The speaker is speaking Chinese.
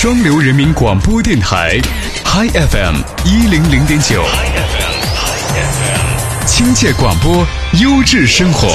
双流人民广播电台，Hi FM 一零零点九，亲切广播，优质生活，